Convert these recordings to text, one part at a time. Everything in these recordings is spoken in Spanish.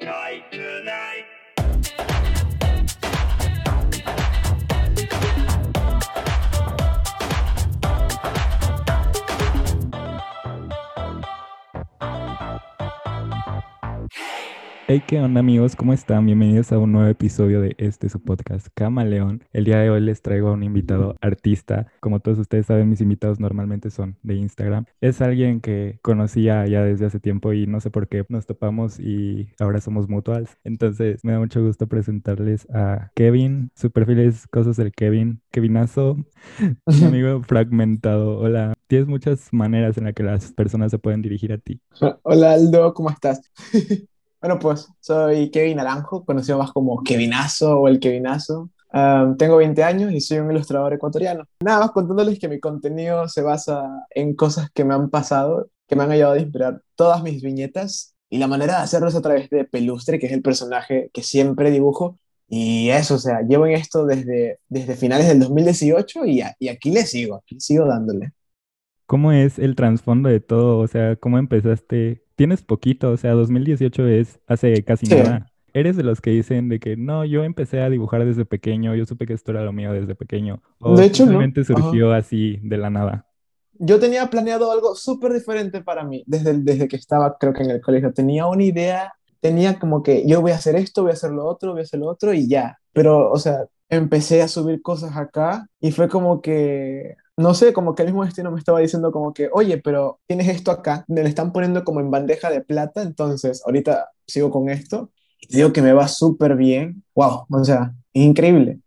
tight tonight. Hey, ¿qué onda amigos? ¿Cómo están? Bienvenidos a un nuevo episodio de este su podcast Camaleón. El día de hoy les traigo a un invitado artista. Como todos ustedes saben, mis invitados normalmente son de Instagram. Es alguien que conocía ya desde hace tiempo y no sé por qué nos topamos y ahora somos mutuals. Entonces me da mucho gusto presentarles a Kevin. Su perfil es Cosas del Kevin. Kevinazo, mi amigo fragmentado. Hola. Tienes muchas maneras en las que las personas se pueden dirigir a ti. Hola Aldo, ¿cómo estás? Bueno, pues soy Kevin Naranjo, conocido más como Kevinazo o el Kevinazo. Um, tengo 20 años y soy un ilustrador ecuatoriano. Nada más contándoles que mi contenido se basa en cosas que me han pasado, que me han ayudado a inspirar todas mis viñetas y la manera de hacerlo es a través de Pelustre, que es el personaje que siempre dibujo. Y eso, o sea, llevo en esto desde, desde finales del 2018 y, a- y aquí le sigo, aquí sigo dándole. ¿Cómo es el trasfondo de todo? O sea, ¿cómo empezaste? Tienes poquito, o sea, 2018 es hace casi Sí. nada. ¿Eres de los que dicen de que no, yo empecé a dibujar desde pequeño, yo supe que esto era lo mío desde pequeño? ¿O De hecho, no. simplemente Ajá. surgió así de la nada? Yo tenía planeado algo súper diferente para mí desde, desde que estaba, creo que en el colegio. Tenía una idea, tenía como que yo voy a hacer esto, voy a hacer lo otro, voy a hacer lo otro y ya. Pero, o sea, empecé a subir cosas acá y fue como que, no sé, como que el mismo destino me estaba diciendo como que, oye, pero tienes esto acá, me lo están poniendo como en bandeja de plata, entonces ahorita sigo con esto y te digo que me va súper bien. Wow, o sea, increíble.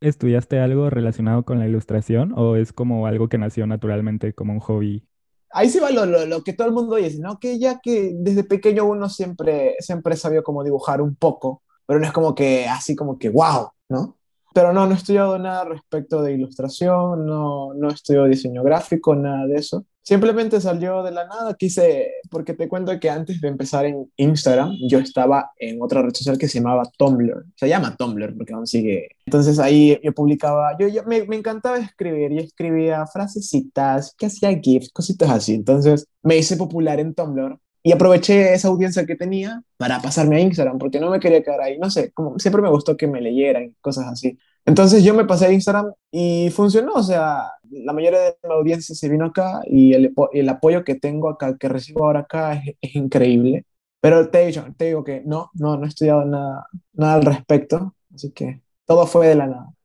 ¿Estudiaste algo relacionado con la ilustración o es como algo que nació naturalmente como un hobby? Ahí sí va lo, lo, lo que todo el mundo dice, ¿no? Que ya que desde pequeño uno siempre, siempre sabía cómo dibujar un poco, pero no es como que así como que wow, ¿no? Pero no, no he estudiado nada respecto de ilustración, no, no estudiado diseño gráfico, nada de eso. Simplemente salió de la nada, quise, porque te cuento que antes de empezar en Instagram, yo estaba en otra red social que se llamaba Tumblr. Se llama Tumblr porque aún sigue. Entonces ahí yo publicaba, yo, yo me, me encantaba escribir, yo escribía frasecitas, que hacía GIFs, cositas así. Entonces me hice popular en Tumblr y aproveché esa audiencia que tenía para pasarme a Instagram, porque no me quería quedar ahí, no sé, como siempre me gustó que me leyeran, cosas así. Entonces yo me pasé a Instagram y funcionó, o sea, la mayoría de mi audiencia se vino acá y el, el apoyo que tengo acá, que recibo ahora acá es, es increíble. Pero te, te digo que no, no, no he estudiado nada, nada al respecto, así que todo fue de la nada.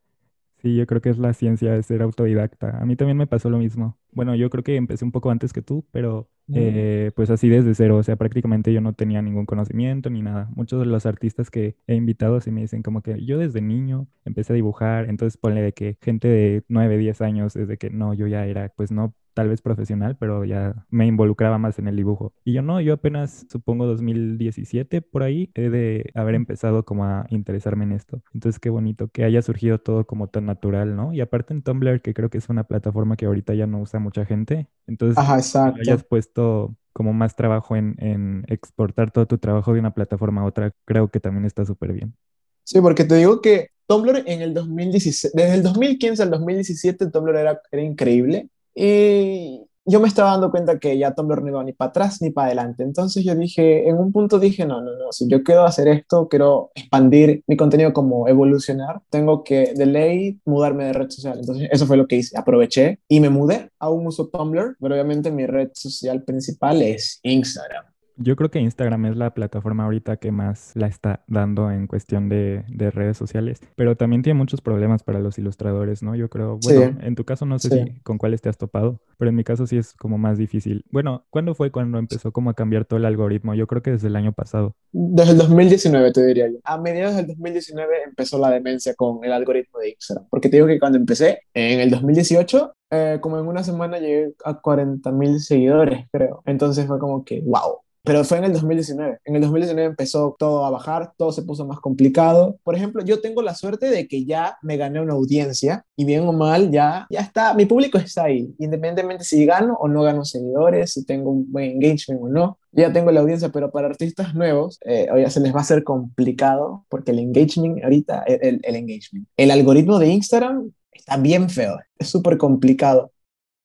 Sí, yo creo que es la ciencia de ser autodidacta. A mí también me pasó lo mismo. Bueno, yo creo que empecé un poco antes que tú, pero Mm. eh, pues así desde cero. O sea, prácticamente yo no tenía ningún conocimiento ni nada. Muchos de los artistas que he invitado sí me dicen como que yo desde niño empecé a dibujar. Entonces ponle de que gente de 9, 10 años, desde que no, yo ya era, pues no tal vez profesional, pero ya me involucraba más en el dibujo. Y yo no, yo apenas supongo 2017 por ahí he de haber empezado como a interesarme en esto. Entonces qué bonito que haya surgido todo como tan natural, ¿no? Y aparte en Tumblr, que creo que es una plataforma que ahorita ya no usa mucha gente, entonces Ajá, que le hayas exacto. puesto como más trabajo en, en exportar todo tu trabajo de una plataforma a otra, creo que también está súper bien. Sí, porque te digo que Tumblr en el 2016, desde el 2015 al 2017, Tumblr era, era increíble. Y yo me estaba dando cuenta que ya Tumblr no iba ni para atrás ni para adelante. Entonces yo dije, en un punto dije, no, no, no, si yo quiero hacer esto, quiero expandir mi contenido como evolucionar, tengo que de ley mudarme de red social. Entonces eso fue lo que hice, aproveché y me mudé. Aún uso Tumblr, pero obviamente mi red social principal es Instagram. Yo creo que Instagram es la plataforma ahorita que más la está dando en cuestión de, de redes sociales, pero también tiene muchos problemas para los ilustradores, ¿no? Yo creo, Sí, bueno, en tu caso no sé sí. si con cuáles te has topado, pero en mi caso sí es como más difícil. Bueno, ¿cuándo fue cuando empezó como a cambiar todo el algoritmo? Yo creo que desde el año pasado. Desde el 2019, te diría yo. A mediados del 2019 empezó la demencia con el algoritmo de Instagram. Porque te digo que cuando empecé, en el 2018, eh, como en una semana llegué a 40 mil seguidores, creo. Entonces fue como que, wow. Pero fue en el 2019. En el 2019 empezó todo a bajar, todo se puso más complicado. Por ejemplo, yo tengo la suerte de que ya me gané una audiencia y bien o mal ya, ya está, mi público está ahí. Independientemente si gano o no gano seguidores, si tengo un buen engagement o no, ya tengo la audiencia, pero para artistas nuevos, eh, oye, se les va a hacer complicado porque el engagement ahorita, el, el engagement, el algoritmo de Instagram está bien feo, es súper complicado.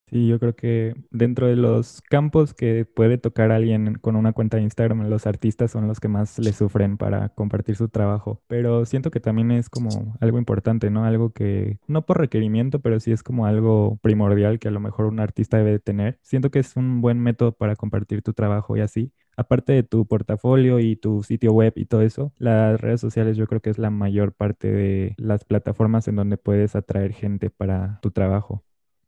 Sí, yo creo que dentro de los campos que puede tocar alguien con una cuenta de Instagram, los artistas son los que más le sufren para compartir su trabajo. Pero siento que también es como algo importante, ¿no? Algo que, no por requerimiento, pero sí es como algo primordial que a lo mejor un artista debe tener. Siento que es un buen método para compartir tu trabajo y así. Aparte de tu portafolio y tu sitio web y todo eso, las redes sociales yo creo que es la mayor parte de las plataformas en donde puedes atraer gente para tu trabajo.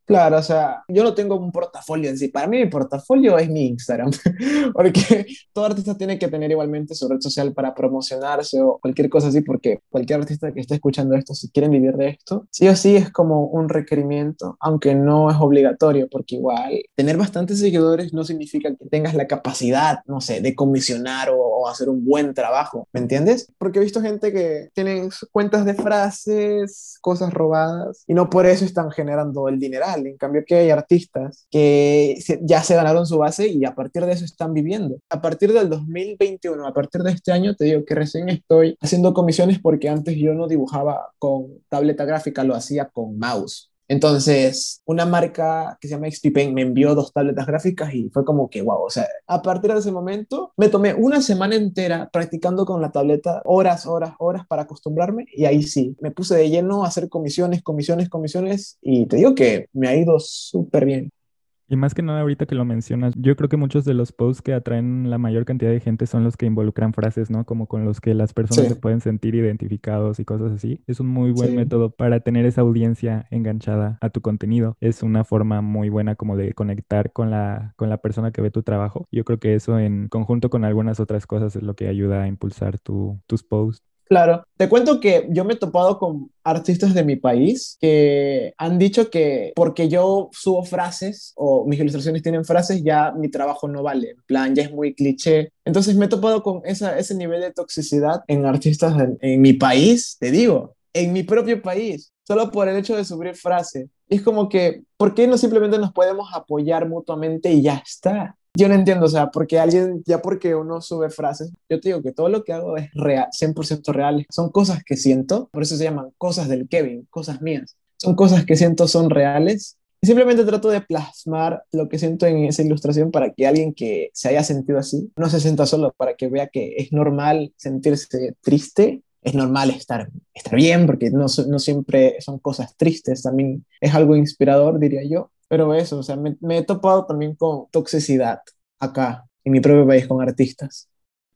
Claro, o sea, yo no tengo un portafolio en sí. Para mí mi portafolio es mi Instagram, porque todo artista tiene que tener igualmente su red social para promocionarse o cualquier cosa así, porque cualquier artista que esté escuchando esto, si quieren vivir de esto, sí o sí es como un requerimiento, aunque no es obligatorio, porque igual tener bastantes seguidores no significa que tengas la capacidad, no sé, de comisionar o, o hacer un buen trabajo, ¿me entiendes? Porque he visto gente que tienen cuentas de frases, cosas robadas, y no por eso están generando el dineral en cambio que hay artistas que ya se ganaron su base y a partir de eso están viviendo. A partir del 2021, a partir de este año, te digo que recién estoy haciendo comisiones porque antes yo no dibujaba con tableta gráfica, lo hacía con mouse. Entonces, una marca que se llama XP Paint me envió dos tabletas gráficas y fue como que, wow, o sea, a partir de ese momento me tomé una semana entera practicando con la tableta, horas, horas, horas para acostumbrarme y ahí sí, me puse de lleno a hacer comisiones, comisiones, comisiones y te digo que me ha ido súper bien. Y más que nada, ahorita que lo mencionas, yo creo que muchos de los posts que atraen la mayor cantidad de gente son los que involucran frases, ¿no? Como con los que las personas se pueden sentir identificados y cosas así. Es un muy buen método para tener esa audiencia enganchada a tu contenido. Es una forma muy buena como de conectar con la, con la persona que ve tu trabajo. Yo creo que eso en conjunto con algunas otras cosas es lo que ayuda a impulsar tu, tus posts. Claro, te cuento que yo me he topado con artistas de mi país que han dicho que porque yo subo frases o mis ilustraciones tienen frases, ya mi trabajo no vale, en plan, ya es muy cliché. Entonces me he topado con esa, ese nivel de toxicidad en artistas en, mi país, te digo, en mi propio país, solo por el hecho de subir frases. es como que, ¿por qué no simplemente nos podemos apoyar mutuamente y ya está? Yo no entiendo, o sea, porque alguien, ya porque uno sube frases, yo te digo que todo lo que hago es real, 100% real, son cosas que siento, por eso se llaman cosas del Kevin, cosas mías, son cosas que siento, son reales, y simplemente trato de plasmar lo que siento en esa ilustración para que alguien que se haya sentido así no se sienta solo, para que vea que es normal sentirse triste, es normal estar, estar bien, porque no, no siempre son cosas tristes, también es algo inspirador, diría yo, pero eso, o sea, me, me he topado también con toxicidad acá, en mi propio país, con artistas.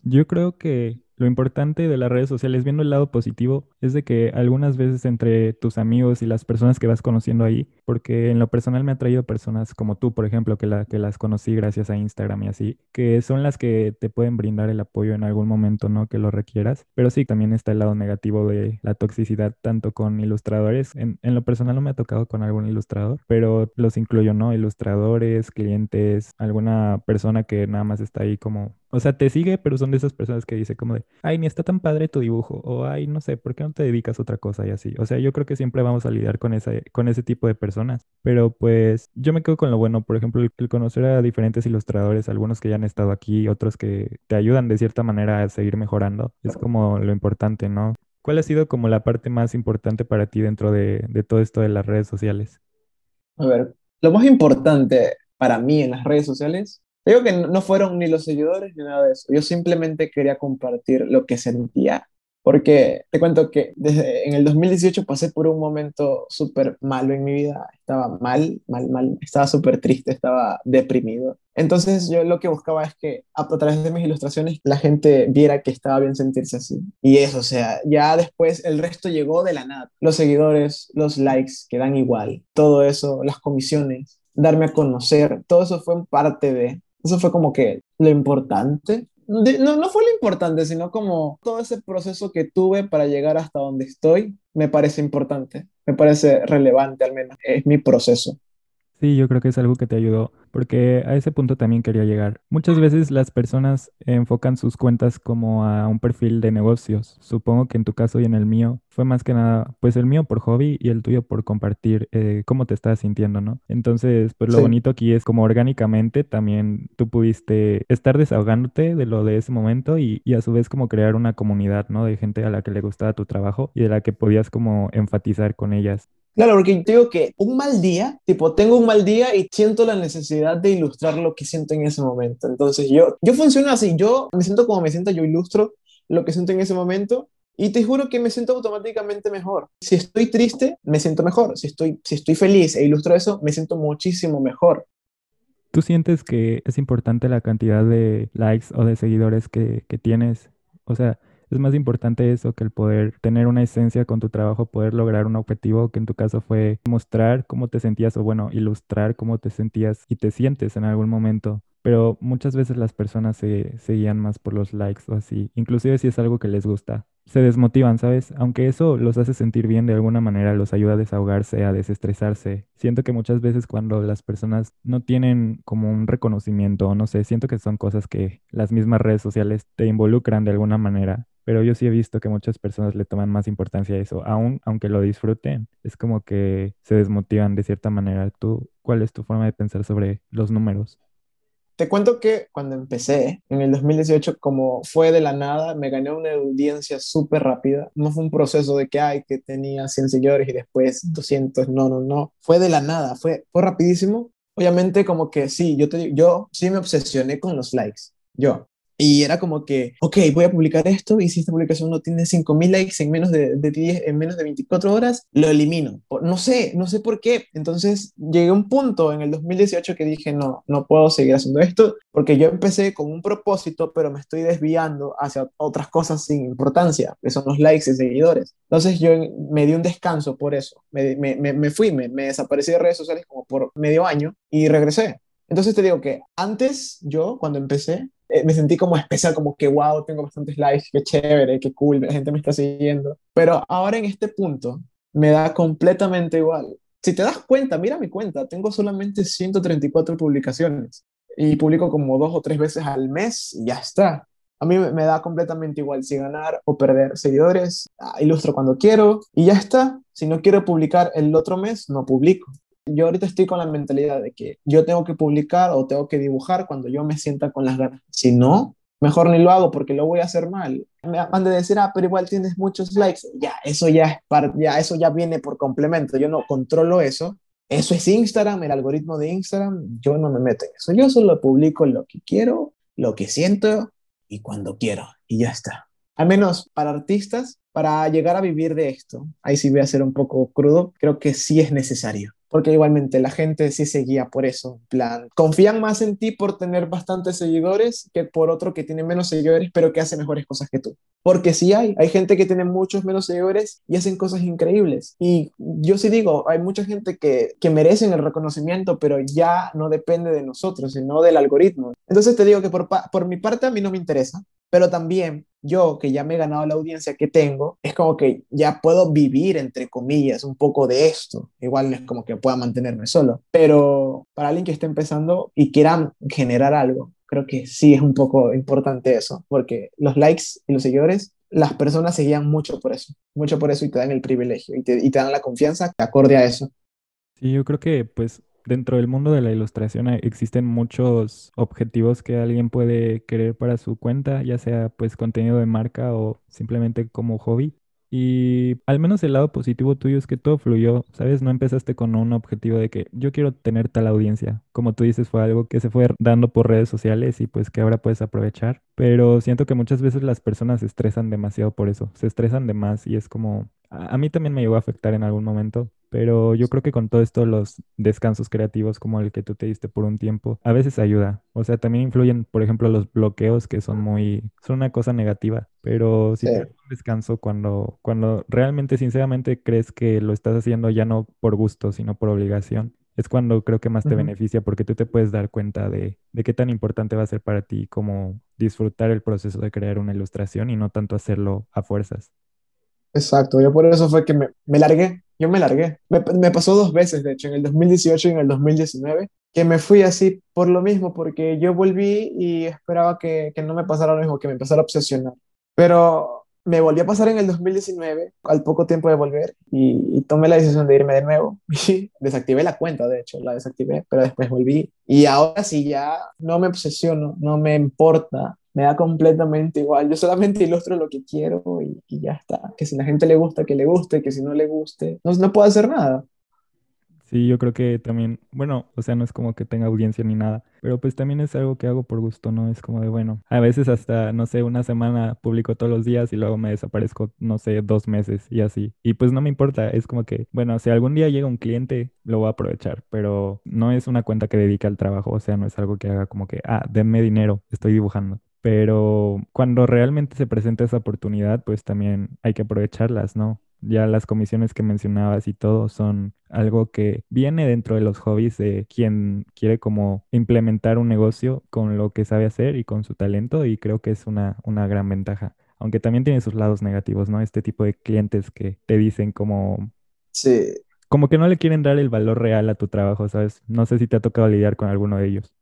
Yo creo que lo importante de las redes sociales, viendo el lado positivo, es de que algunas veces entre tus amigos y las personas que vas conociendo ahí, porque en lo personal me ha traído personas como tú, por ejemplo, que, la, que las conocí gracias a Instagram y así, que son las que te pueden brindar el apoyo en algún momento, ¿no? Que lo requieras. Pero sí, también está el lado negativo de la toxicidad, tanto con ilustradores. En, en lo personal no me ha tocado con algún ilustrador, pero los incluyo, ¿no? Ilustradores, clientes, alguna persona que nada más está ahí como o sea, te sigue, pero son de esas personas que dice como de, ay, ni está tan padre tu dibujo, o ay, no sé, ¿por qué no te dedicas a otra cosa y así? O sea, yo creo que siempre vamos a lidiar con, esa, con ese tipo de personas, pero pues yo me quedo con lo bueno, por ejemplo, el, conocer a diferentes ilustradores, algunos que ya han estado aquí, otros que te ayudan de cierta manera a seguir mejorando, es como lo importante, ¿no? ¿Cuál ha sido como la parte más importante para ti dentro de, de todo esto de las redes sociales? A ver, lo más importante para mí en las redes sociales Digo que no fueron ni los seguidores ni nada de eso. Yo simplemente quería compartir lo que sentía. Porque te cuento que desde en el 2018 pasé por un momento súper malo en mi vida. Estaba mal, mal, mal. Estaba súper triste, estaba deprimido. Entonces yo lo que buscaba es que a, a, través de mis ilustraciones la gente viera que estaba bien sentirse así. Y eso, o sea, ya después el resto llegó de la nada. Los seguidores, los likes que dan igual, todo eso, las comisiones, darme a conocer, todo eso fue parte de... Eso fue como que lo importante. no, no fue lo importante, sino como todo ese proceso que tuve para llegar hasta donde estoy, me parece importante, me parece relevante al menos, es mi proceso. Sí, yo creo que es algo que te ayudó, porque a ese punto también quería llegar. Muchas veces las personas enfocan sus cuentas como a un perfil de negocios. Supongo que en tu caso y en el mío fue más que nada, pues el mío por hobby y el tuyo por compartir eh, cómo te estás sintiendo, ¿no? Entonces, pues lo bonito aquí es como orgánicamente también tú pudiste estar desahogándote de lo de ese momento y, y a su vez como crear una comunidad, ¿no? De gente a la que le gustaba tu trabajo y de la que podías como enfatizar con ellas. Claro, porque yo digo que un mal día, tipo, tengo un mal día y siento la necesidad de ilustrar lo que siento en ese momento. Entonces, yo, yo funciono así, yo me siento como me siento, yo ilustro lo que siento en ese momento y te juro que me siento automáticamente mejor. Si estoy triste, me siento mejor. Si estoy, si estoy feliz e ilustro eso, me siento muchísimo mejor. ¿Tú sientes que es importante la cantidad de likes o de seguidores que, que tienes? O sea, es más importante eso que el poder tener una esencia con tu trabajo, poder lograr un objetivo que en tu caso fue mostrar cómo te sentías o bueno, ilustrar cómo te sentías y te sientes en algún momento. Pero muchas veces las personas se, se guían más por los likes o así, inclusive si es algo que les gusta se desmotivan, ¿sabes? Aunque eso los hace sentir bien de alguna manera, los ayuda a desahogarse, a desestresarse. Siento que muchas veces cuando las personas no tienen como un reconocimiento, no sé, siento que son cosas que las mismas redes sociales te involucran de alguna manera. Pero yo sí he visto que muchas personas le toman más importancia a eso, aún aunque lo disfruten, es como que se desmotivan de cierta manera. ¿Tú cuál es tu forma de pensar sobre los números? Te cuento que cuando empecé, en el 2018, como fue de la nada, me gané una audiencia súper rápida. No fue un proceso de que, ay, que tenía 100 seguidores y después 200. No, no, no. Fue de la nada, fue, fue rapidísimo. Obviamente, como que sí, yo, te, yo sí me obsesioné con los likes. Yo, y era como que, ok, voy a publicar esto y si esta publicación no tiene 5.000 likes en menos de, de 10, en menos de 24 horas, lo elimino. No sé, no sé por qué. Entonces llegué a un punto en el 2018 que dije, no, no puedo seguir haciendo esto porque yo empecé con un propósito, pero me estoy desviando hacia otras cosas sin importancia, que son los likes y seguidores. Entonces yo me di un descanso por eso. Me, me, me fui, me, me desaparecí de redes sociales como por medio año y regresé. Entonces te digo que antes yo, cuando empecé, eh, me sentí como especial, como que wow, tengo bastantes likes, qué chévere, qué cool, la gente me está siguiendo. Pero ahora en este punto me da completamente igual. Si te das cuenta, mira mi cuenta, tengo solamente 134 publicaciones y publico como dos o tres veces al mes y ya está. A mí me da completamente igual si ganar o perder seguidores, ah, ilustro cuando quiero y ya está. Si no quiero publicar el otro mes, no publico. Yo ahorita estoy con la mentalidad de que yo tengo que publicar o tengo que dibujar cuando yo me sienta con las ganas. Si no, mejor ni lo hago porque lo voy a hacer mal. Me van de decir, ah, pero igual tienes muchos likes. Ya, eso ya es ya eso ya viene por complemento. Yo no controlo eso. Eso es Instagram, el algoritmo de Instagram. Yo no me meto en eso. Yo solo publico lo que quiero, lo que siento y cuando quiero. Y ya está. Al menos para artistas, para llegar a vivir de esto, ahí sí voy a ser un poco crudo, creo que sí es necesario porque igualmente la gente sí se guía por eso, en plan, confían más en ti por tener bastantes seguidores que por otro que tiene menos seguidores, pero que hace mejores cosas que tú. Porque sí hay, hay gente que tiene muchos menos seguidores y hacen cosas increíbles. Y yo sí digo, hay mucha gente que, que merecen el reconocimiento, pero ya no depende de nosotros, sino del algoritmo. Entonces te digo que por, por mi parte a mí no me interesa, pero también yo, que ya me he ganado la audiencia que tengo, es como que ya puedo vivir, entre comillas, un poco de esto. Igual no es como que pueda mantenerme solo. Pero para alguien que esté empezando y quiera generar algo, creo que sí es un poco importante eso, porque los likes y los seguidores, las personas se guían mucho por eso, mucho por eso y te dan el privilegio y te, y te dan la confianza que acorde a eso. Sí, yo creo que pues dentro del mundo de la ilustración existen muchos objetivos que alguien puede querer para su cuenta, ya sea pues contenido de marca o simplemente como hobby. Y al menos el lado positivo tuyo es que todo fluyó, ¿sabes? No empezaste con un objetivo de que yo quiero tener tal audiencia. Como tú dices, fue algo que se fue dando por redes sociales y pues que ahora puedes aprovechar. Pero siento que muchas veces las personas se estresan demasiado por eso, se estresan de más y es como, a, mí también me llegó a afectar en algún momento, pero yo creo que con todo esto los descansos creativos como el que tú te diste por un tiempo, a veces ayuda. O sea, también influyen, por ejemplo, los bloqueos que son muy, son una cosa negativa, pero si te das un descanso cuando, cuando realmente, sinceramente crees que lo estás haciendo ya no por gusto, sino por obligación, es cuando creo que más te beneficia porque tú te puedes dar cuenta de, de, qué tan importante va a ser para ti como disfrutar el proceso de crear una ilustración y no tanto hacerlo a fuerzas. Exacto, yo por eso fue que me, me largué, yo me largué. Me, me, pasó dos veces, de hecho, en el 2018 y en el 2019, que me fui así por lo mismo, porque yo volví y esperaba que, que no me pasara lo mismo, que me empezara a obsesionar. Pero me volvió a pasar en el 2019, al poco tiempo de volver, y, tomé la decisión de irme de nuevo. Y desactivé la cuenta, de hecho, la desactivé, pero después volví. Y ahora sí ya no me obsesiono, no me importa me da completamente igual. Yo solamente ilustro lo que quiero y, y ya está. Que si la gente le gusta, que le guste, que si no le guste, no, no puedo hacer nada. Sí, yo creo que también, bueno, o sea, no es como que tenga audiencia ni nada, pero pues también es algo que hago por gusto, ¿no? Es como de, bueno, a veces hasta, no sé, una semana publico todos los días y luego me desaparezco, no sé, dos meses y así. Y pues no me importa, es como que, bueno, si algún día llega un cliente, lo voy a aprovechar, pero no es una cuenta que dedica al trabajo, o sea, no es algo que haga como que, ah, denme dinero, estoy dibujando pero cuando realmente se presenta esa oportunidad, pues también hay que aprovecharlas, ¿no? Ya las comisiones que mencionabas y todo son algo que viene dentro de los hobbies de quien quiere como implementar un negocio con lo que sabe hacer y con su talento y creo que es una, una gran ventaja. Aunque también tiene sus lados negativos, ¿no? Este tipo de clientes que te dicen como... Sí. Como que no le quieren dar el valor real a tu trabajo, ¿sabes? No sé si te ha tocado lidiar con alguno de ellos.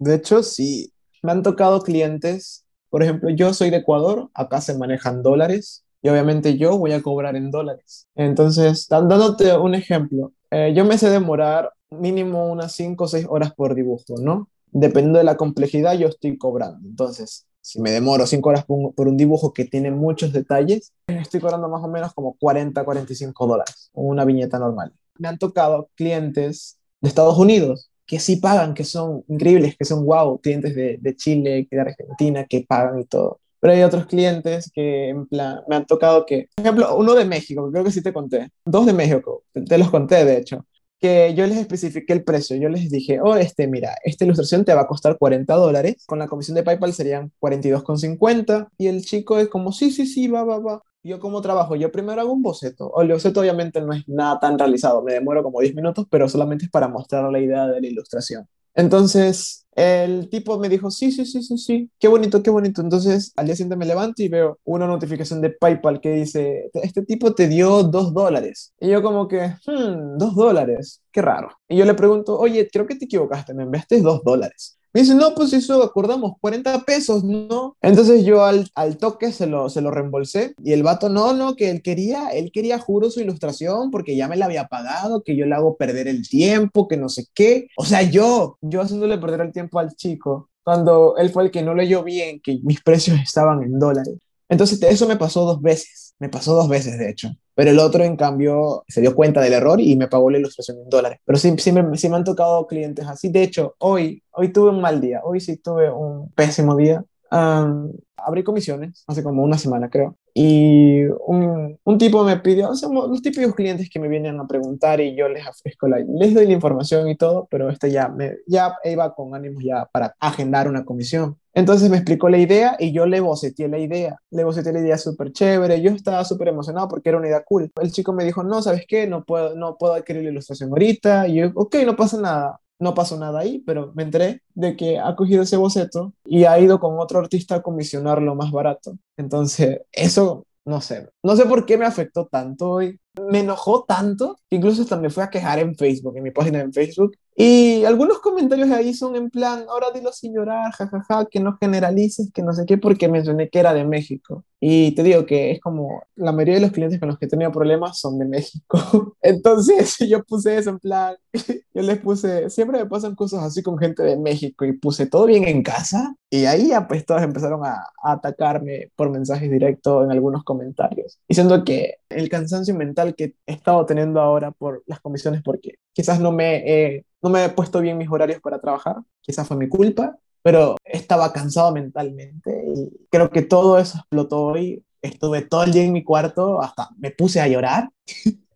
De hecho, sí. Me han tocado clientes, por ejemplo, yo soy de Ecuador, acá se manejan dólares y obviamente yo voy a cobrar en dólares. Entonces, dándote un ejemplo, eh, yo me sé demorar mínimo unas 5 o 6 horas por dibujo, ¿no? Dependiendo de la complejidad, yo estoy cobrando. Entonces, si me demoro 5 horas por un, dibujo que tiene muchos detalles, estoy cobrando más o menos como 40, 45 dólares, una viñeta normal. Me han tocado clientes de Estados Unidos que sí pagan, que son increíbles, que son wow, clientes de, de Chile, de Argentina, que pagan y todo. Pero hay otros clientes que, en plan, me han tocado que, por ejemplo, uno de México, creo que sí te conté, dos de México, te los conté de hecho, que yo les especifiqué el precio, yo les dije, oh, este, mira, esta ilustración te va a costar 40 dólares, con la comisión de PayPal serían 42,50, y el chico es como, sí, sí, sí, va, va, va. Yo como trabajo, yo primero hago un boceto, el boceto obviamente no es nada tan realizado, me demoro como 10 minutos, pero solamente es para mostrar la idea de la ilustración. Entonces, el tipo me dijo, sí, sí, sí, sí, sí, qué bonito, qué bonito. Entonces, al día siguiente me levanto y veo una notificación de PayPal que dice, este tipo te dio dos dólares. Y yo como que, hmm, dos dólares, qué raro. Y yo le pregunto, oye, creo que te equivocaste, me enviaste dos dólares. Me dice, no, pues eso acordamos, 40 pesos, ¿no? Entonces yo al, al, toque se lo, se lo reembolsé y el vato, no, no, que él quería, él quería, juro, su ilustración porque ya me la había pagado, que yo le hago perder el tiempo, que no sé qué. O sea, yo, yo haciéndole perder el tiempo al chico, cuando él fue el que no leyó bien que mis precios estaban en dólares. Entonces eso me pasó dos veces, me pasó dos veces de hecho. Pero el otro, en cambio, se dio cuenta del error y me pagó la ilustración en dólares. Pero sí, sí, me, sí me han tocado clientes así. De hecho, hoy, hoy tuve un mal día. Hoy sí tuve un pésimo día. Um, abrí comisiones hace como una semana, creo. Y un, un tipo me pidió, o sea, los típicos clientes que me vienen a preguntar y yo les ofrezco la, les doy la información y todo, pero este ya, me, ya iba con ánimos ya para agendar una comisión. Entonces me explicó la idea y yo le boceteé la idea. Le boceteé la idea súper chévere. Yo estaba súper emocionado porque era una idea cool. El chico me dijo, no, ¿sabes qué? No puedo, no puedo adquirir la ilustración ahorita. Y yo, ok, no pasa nada. No pasó nada ahí, pero me enteré de que ha cogido ese boceto y ha ido con otro artista a comisionarlo más barato. Entonces, eso, no sé. No sé por qué me afectó tanto hoy. Me enojó tanto que incluso hasta me fui a quejar en Facebook, en mi página en Facebook. Y algunos comentarios ahí son en plan, ahora dilo sin llorar, jajaja, que no generalices, que no sé qué, porque mencioné que era de México. Y te digo que es como la mayoría de los clientes con los que he tenido problemas son de México. Entonces yo puse eso en plan, yo les puse, siempre me pasan cosas así con gente de México y puse todo bien en casa. Y ahí ya pues todos empezaron a, a atacarme por mensajes directos en algunos comentarios, diciendo que el cansancio mental que he estado teniendo ahora por las comisiones, porque quizás no me he, no me he puesto bien mis horarios para trabajar, quizás fue mi culpa, pero estaba cansado mentalmente y creo que todo eso explotó hoy. Estuve todo el día en mi cuarto, hasta me puse a llorar.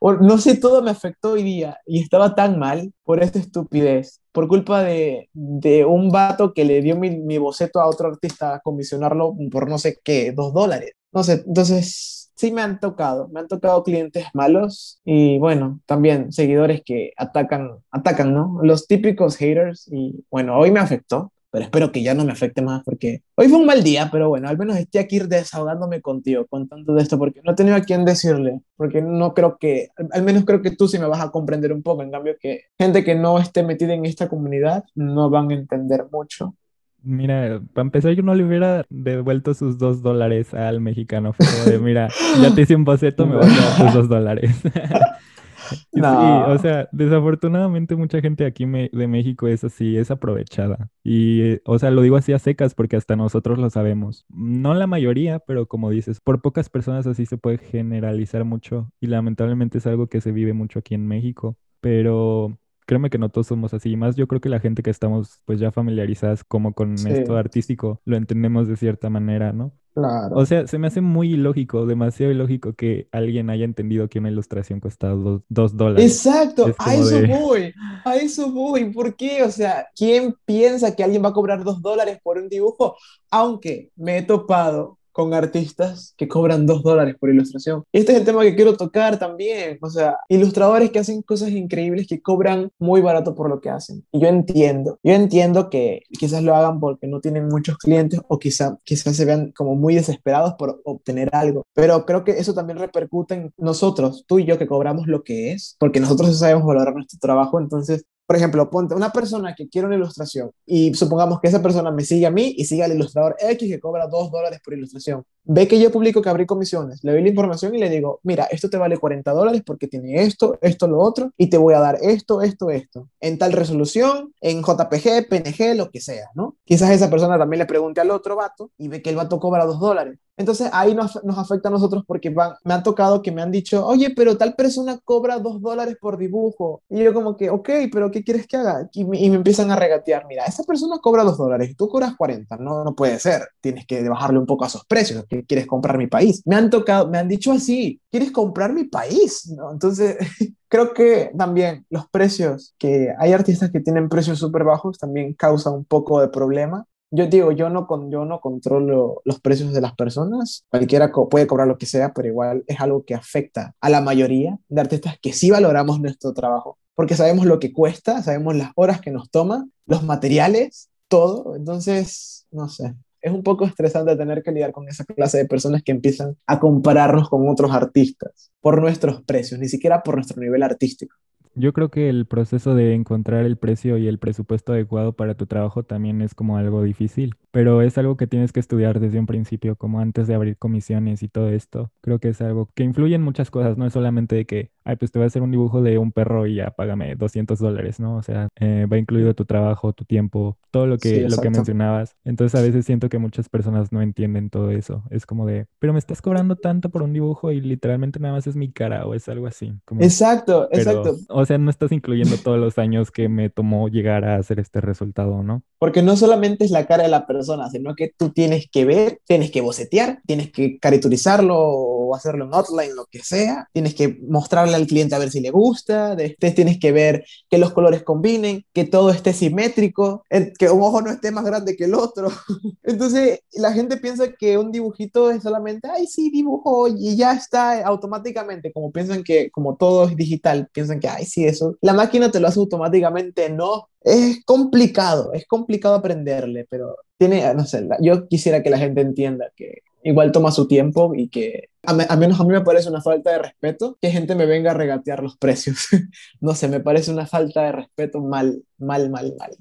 no sé, todo me afectó hoy día y estaba tan mal por esta estupidez, por culpa de, de un vato que le dio mi, mi, boceto a otro artista a comisionarlo por no sé qué, dos dólares. No sé, entonces sí me han tocado, me han tocado clientes malos y bueno, también seguidores que atacan, atacan, ¿no? Los típicos haters y bueno, hoy me afectó, pero espero que ya no me afecte más porque hoy fue un mal día, pero bueno, al menos estoy aquí desahogándome contigo, contando de esto, porque no he tenido a quién decirle, porque no creo que, al menos creo que tú sí me vas a comprender un poco, en cambio que gente que no esté metida en esta comunidad no van a entender mucho. Mira, para empezar, yo no le hubiera devuelto sus dos dólares al mexicano. Fue de, mira, ya te hice un boceto, me vas a dar tus dos dólares. Sí, No, o sea, desafortunadamente mucha gente aquí me- de México es así, es aprovechada. Y, eh, o sea, lo digo así a secas porque hasta nosotros lo sabemos. No la mayoría, pero como dices, por pocas personas así se puede generalizar mucho. Y lamentablemente es algo que se vive mucho aquí en México. Pero créeme que no todos somos así. Más yo creo que la gente que estamos pues ya familiarizadas como con esto sí, artístico, lo entendemos de cierta manera, ¿no? O claro. sea, se me hace muy ilógico, demasiado ilógico que alguien haya entendido que una ilustración cuesta dos, dos dólares. Exacto, Es a eso de, voy, a eso voy. ¿Por qué? O sea, ¿quién piensa que alguien va a cobrar dos dólares por un dibujo? Aunque me he topado con artistas que cobran dos dólares por ilustración. Y este es el tema que quiero tocar también. O sea, ilustradores que hacen cosas increíbles que cobran muy barato por lo que hacen. Y yo entiendo, yo entiendo que quizás lo hagan porque no tienen muchos clientes o quizá, quizás se vean como muy desesperados por obtener algo. Pero creo que eso también repercute en nosotros, tú y yo, que cobramos lo que es, porque nosotros sabemos valorar nuestro trabajo. Entonces, por ejemplo, ponte una persona que quiere una ilustración y supongamos que esa persona me sigue a mí y sigue al ilustrador X que cobra dos dólares por ilustración. Ve que yo publico que abrí comisiones, le doy la información y le digo, mira, esto te vale 40 dólares porque tiene esto, esto, lo otro, y te voy a dar esto, esto, esto, en tal resolución, en JPG, PNG, lo que sea, ¿no? Quizás esa persona también le pregunte al otro vato y ve que el vato cobra dos dólares. Entonces ahí nos, nos afecta a nosotros porque me han tocado que me han dicho, oye, pero tal persona cobra dos dólares por dibujo. Y yo como que, ok, pero ¿qué quieres que haga? Y me, y empiezan a regatear, mira, esa persona cobra dos dólares y tú cobras 40, no, no puede ser, tienes que bajarle un poco a esos precios, que quieres comprar mi país. Me han tocado, me han dicho así, ¿quieres comprar mi país? ¿No? Entonces, creo que también los precios, que hay artistas que tienen precios súper bajos, también causa un poco de problema yo digo, yo no, con, yo no controlo los precios de las personas, cualquiera puede cobrar lo que sea, pero igual es algo que afecta a la mayoría de artistas que sí valoramos nuestro trabajo, porque sabemos lo que cuesta, sabemos las horas que nos toma, los materiales, todo, entonces, no sé. Es un poco estresante tener que lidiar con esa clase de personas que empiezan a compararnos con otros artistas por nuestros precios, ni siquiera por nuestro nivel artístico. Yo creo que el proceso de encontrar el precio y el presupuesto adecuado para tu trabajo también es como algo difícil, pero es algo que tienes que estudiar desde un principio, como antes de abrir comisiones y todo esto. Creo que es algo que influye en muchas cosas, no es solamente de que, ay, pues te voy a hacer un dibujo de un perro y ya págame 200 dólares, ¿no? O sea, eh, va incluido tu trabajo, tu tiempo, todo lo Sí, que, lo que mencionabas. Entonces a veces siento que muchas personas no entienden todo eso. Es como de, pero me estás cobrando tanto por un dibujo y literalmente nada más es mi cara o es algo así, como Exacto, pero, exacto. o sea, no estás incluyendo todos los años que me tomó llegar a hacer este resultado, ¿no? Porque no solamente es la cara de la persona, sino que tú tienes que ver, tienes que bocetear, tienes que caricaturizarlo o hacerlo en outline, lo que sea. Tienes que mostrarle al cliente a ver si le gusta. Después tienes que ver que los colores combinen, que todo esté simétrico, que un ojo no esté más grande que el otro. Entonces, la gente piensa que un dibujito es solamente, ay, sí, dibujo y ya está automáticamente. Como piensan que, como todo es digital, piensan que, ay, sí, eso. La máquina te lo hace automáticamente. No, es complicado, es complicado aprenderle, pero tiene, no sé, yo quisiera que la gente entienda que igual toma su tiempo y que a, me, a menos a mí me parece una falta de respeto que gente me venga a regatear los precios. no sé, me parece una falta de respeto mal, mal, mal, mal.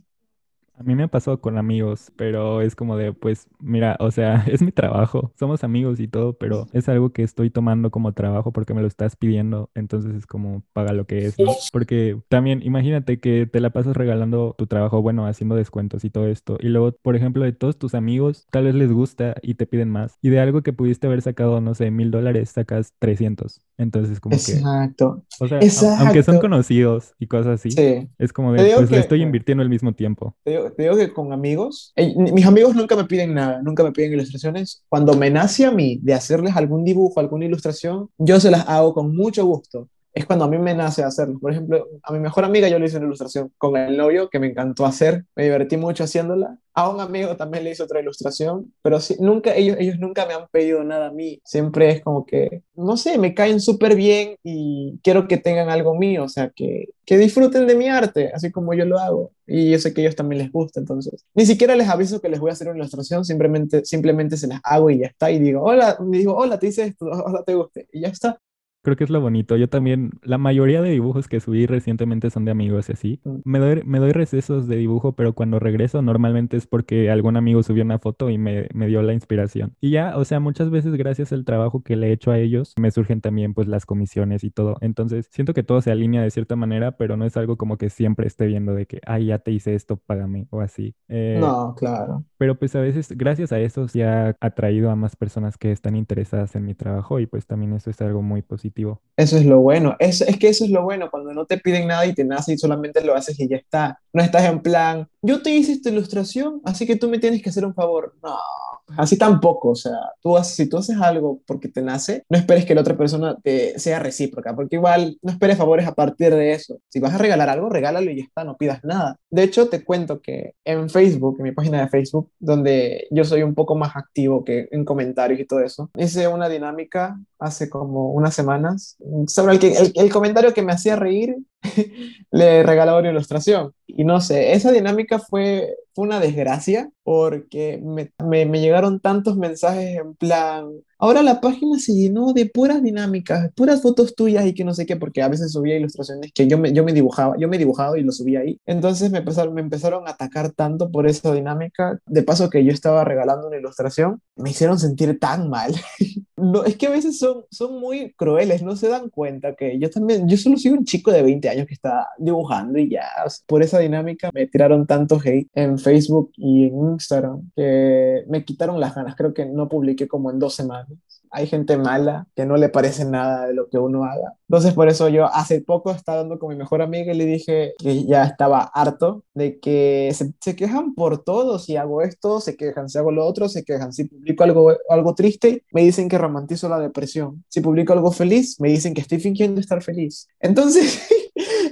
A mí me pasó con amigos, pero es como de, pues, mira, o sea, es mi trabajo, somos amigos y todo, pero es algo que estoy tomando como trabajo porque me lo estás pidiendo, entonces es como paga lo que es, ¿no? Porque también imagínate que te la pasas regalando tu trabajo, bueno, haciendo descuentos y todo esto, y luego, por ejemplo, de todos tus amigos, tal vez les gusta y te piden más, y de algo que pudiste haber sacado, no sé, mil dólares, sacas 300, entonces como que Exacto, o sea, au- aunque son exacto. conocidos y cosas así, Sí. es como de, pues le que, estoy mira, invirtiendo el mismo tiempo. Te digo, te digo que con amigos, eh, mis amigos nunca me piden nada, nunca me piden ilustraciones. Cuando me nace a mí de hacerles algún dibujo, alguna ilustración, yo se las hago con mucho gusto. Es cuando a mí me nace hacerlo. Por ejemplo, a mi mejor amiga yo le hice una ilustración con el novio que me encantó hacer, me divertí mucho haciéndola. A un amigo también le hice otra ilustración, pero sí, nunca, ellos, ellos nunca me han pedido nada a mí. Siempre es como que, no sé, me caen súper bien y quiero que tengan algo mío, o sea, que, que disfruten de mi arte, así como yo lo hago. Y yo sé que a ellos también les gusta, entonces. Ni siquiera les aviso que les voy a hacer una ilustración, simplemente, simplemente se las hago y ya está. Y digo, hola, me digo, hola, te hice esto, hola, te guste. Y ya está. Creo que es lo bonito. Yo también, la mayoría de dibujos que subí recientemente son de amigos y así. Mm. Me doy, me doy recesos de dibujo, pero cuando regreso normalmente es porque algún amigo subió una foto y me, me dio la inspiración. Y ya, o sea, muchas veces gracias al trabajo que le he hecho a ellos, me surgen también pues las comisiones y todo. Entonces, siento que todo se alinea de cierta manera, pero no es algo como que siempre esté viendo de que, ay, ya te hice esto, págame o así. Eh, No, claro. pero pues a veces, gracias a eso, sí ha atraído a más personas que están interesadas en mi trabajo y pues también eso es algo muy positivo. Eso es lo bueno. Es, es que eso es lo bueno, cuando no te piden nada y te nace y solamente lo haces y ya está. No estás en plan, yo te hice esta ilustración, así que tú me tienes que hacer un favor. No, así tampoco. O sea, tú haces, si tú haces algo porque te nace, no esperes que la otra persona te sea recíproca, porque igual no esperes favores a partir de eso. Si vas a regalar algo, regálalo y ya está, no pidas nada. De hecho, te cuento que en Facebook, en mi página de Facebook, donde yo soy un poco más activo que en comentarios y todo eso, hice una dinámica hace como unas semanas sobre el, comentario que me hacía reír le regalaba una ilustración. Y no sé, esa dinámica fue, fue una desgracia porque me, me, me, llegaron tantos mensajes en plan, ahora la página se llenó de puras dinámicas, puras fotos tuyas y que no sé qué, porque a veces subía ilustraciones que yo me, yo me dibujaba, yo me dibujaba y lo subía ahí. Entonces me empezaron, me empezaron a atacar tanto por esa dinámica, de paso que yo estaba regalando una ilustración, me hicieron sentir tan mal. no, es que a veces son, son muy crueles, no se dan cuenta que yo también, yo solo soy un chico de 20 años que está dibujando y ya, por esa dinámica me tiraron tanto hate en Facebook y en Instagram que me quitaron las ganas, creo que no publiqué como en dos semanas. Hay gente mala que no le parece nada de lo que uno haga. Entonces por eso yo hace poco estaba dando con mi mejor amiga y le dije que ya estaba harto de que se, se quejan por todo, si hago esto, se quejan, si hago lo otro, se quejan, si publico algo, algo triste, me dicen que romantizo la depresión, si publico algo feliz, me dicen que estoy fingiendo estar feliz. Entonces...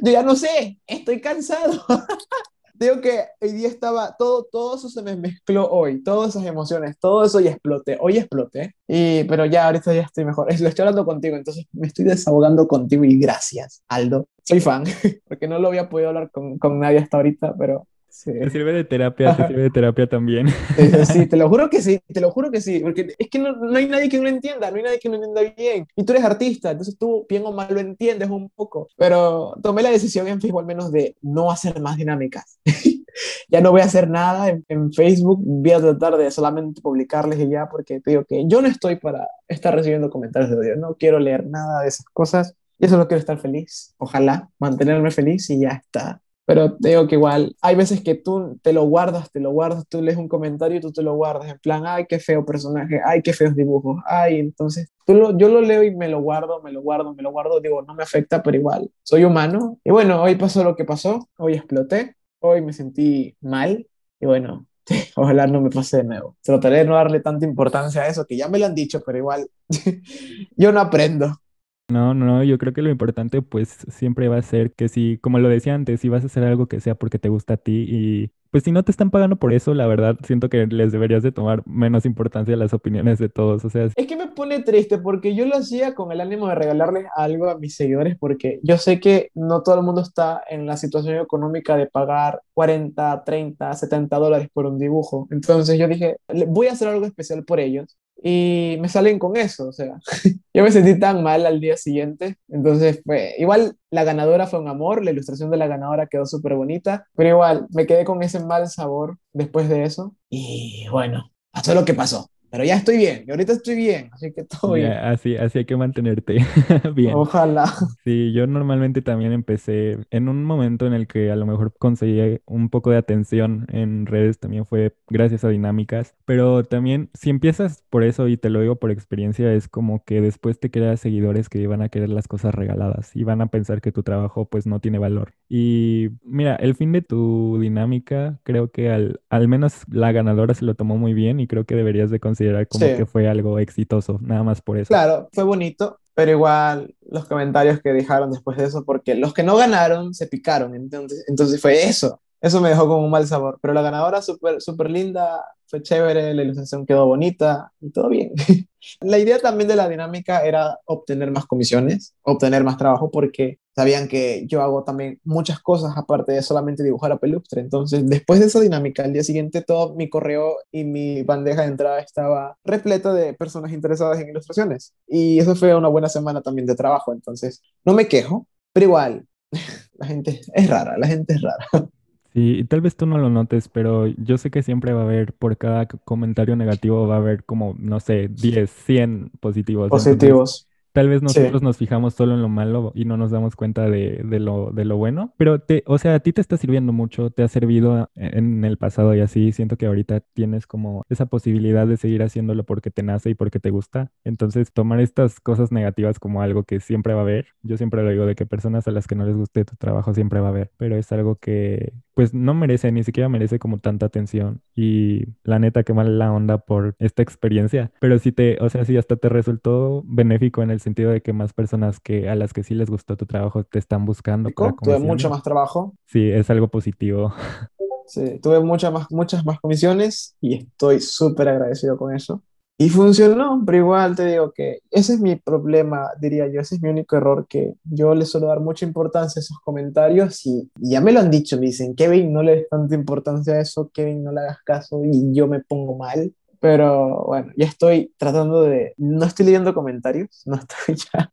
yo ya no sé, estoy cansado. Digo que hoy día estaba, todo, todo eso se me mezcló hoy, todas esas emociones, todo eso ya exploté, hoy exploté, y, pero ya ahorita ya estoy mejor. Lo estoy hablando contigo, entonces me estoy desahogando contigo y gracias, Aldo. Soy fan, porque no lo había podido hablar con, con nadie hasta ahorita, pero Sí. Te sirve de terapia, te sirve de terapia también. Sí, te lo juro que sí, te lo juro que sí, porque es que no, no, hay nadie que no lo entienda, no hay nadie que no lo entienda bien. Y tú eres artista, entonces tú bien o mal lo entiendes un poco. Pero tomé la decisión en Facebook al menos de no hacer más dinámicas. ya no voy a hacer nada en, en, Facebook, voy a tratar de solamente publicarles y ya, porque te digo que yo no estoy para estar recibiendo comentarios de odio, no quiero leer nada de esas cosas. Y eso lo quiero estar feliz, ojalá mantenerme feliz y ya está. Pero digo que igual, hay veces que tú te lo guardas, te lo guardas, tú lees un comentario y tú te lo guardas en plan, ay, qué feo personaje, ay, qué feos dibujos, ay, entonces tú lo, yo lo leo y me lo guardo, me lo guardo, me lo guardo, digo, no me afecta, pero igual, soy humano. Y bueno, hoy pasó lo que pasó, hoy exploté, hoy me sentí mal y bueno, ojalá no me pase de nuevo. Trataré de no darle tanta importancia a eso, que ya me lo han dicho, pero igual, yo no aprendo. No, no, yo creo que lo importante pues siempre va a ser que si, como lo decía antes, si vas a hacer algo que sea porque te gusta a ti y pues si no te están pagando por eso, la verdad siento que les deberías de tomar menos importancia a las opiniones de todos, o sea... Es que me pone triste porque yo lo hacía con el ánimo de regalarles algo a mis seguidores porque yo sé que no todo el mundo está en la situación económica de pagar 40, 30, 70 dólares por un dibujo. Entonces yo dije, voy a hacer algo especial por ellos y me salen con eso, o sea, yo me sentí tan mal al día siguiente, entonces fue, igual la ganadora fue un amor, la ilustración de la ganadora quedó súper bonita, pero igual me quedé con ese mal sabor después de eso y bueno, pasó lo que pasó. Pero ya estoy bien, y ahorita estoy bien, así que todo bien. Ya, así, así hay que mantenerte bien. Ojalá. Sí, yo normalmente también empecé en un momento en el que a lo mejor conseguí un poco de atención en redes, también fue gracias a dinámicas, pero también si empiezas por eso, y te lo digo por experiencia, es como que después te creas seguidores que van a querer las cosas regaladas y van a pensar que tu trabajo pues no tiene valor. Y mira, el fin de tu dinámica, creo que al, al menos la ganadora se lo tomó muy bien y creo que deberías de considerar como sí. que fue algo exitoso, nada más por eso. Claro, fue bonito, pero igual los comentarios que dejaron después de eso, porque los que no ganaron se picaron, entonces, entonces fue eso. Eso me dejó como un mal sabor, pero la ganadora súper super linda, fue chévere, la ilustración quedó bonita y todo bien. la idea también de la dinámica era obtener más comisiones, obtener más trabajo, porque sabían que yo hago también muchas cosas aparte de solamente dibujar a pelustre. Entonces, después de esa dinámica, al día siguiente todo mi correo y mi bandeja de entrada estaba repleta de personas interesadas en ilustraciones. Y eso fue una buena semana también de trabajo. Entonces, no me quejo, pero igual, la gente es rara, la gente es rara. Sí, tal vez tú no lo notes, pero yo sé que siempre va a haber, por cada comentario negativo, va a haber como, no sé, 10, 100 positivos. Positivos. Tal vez nosotros nos fijamos solo en lo malo y no nos damos cuenta de, lo, de lo bueno, pero te, o sea, a ti te está sirviendo mucho, te ha servido en el pasado y así siento que ahorita tienes como esa posibilidad de seguir haciéndolo porque te nace y porque te gusta. Entonces, tomar estas cosas negativas como algo que siempre va a haber, yo siempre lo digo de que personas a las que no les guste tu trabajo siempre va a haber, pero es algo que pues no merece, ni siquiera merece como tanta atención y la neta que mal la onda por esta experiencia, pero si te, o sea, si hasta te resultó benéfico en el sentido de que más personas que a las que sí les gustó tu trabajo te están buscando. tuve mucho más trabajo. Sí, es algo positivo. Sí, tuve muchas más, muchas más comisiones y estoy súper agradecido con eso. Y funcionó, pero igual te digo que ese es mi problema, diría yo, ese es mi único error, que yo le suelo dar mucha importancia a esos comentarios y, ya me lo han dicho, me dicen, Kevin, no le des tanta importancia a eso, Kevin, no le hagas caso y yo me pongo mal. Pero bueno, ya estoy tratando de... No estoy leyendo comentarios, no estoy ya...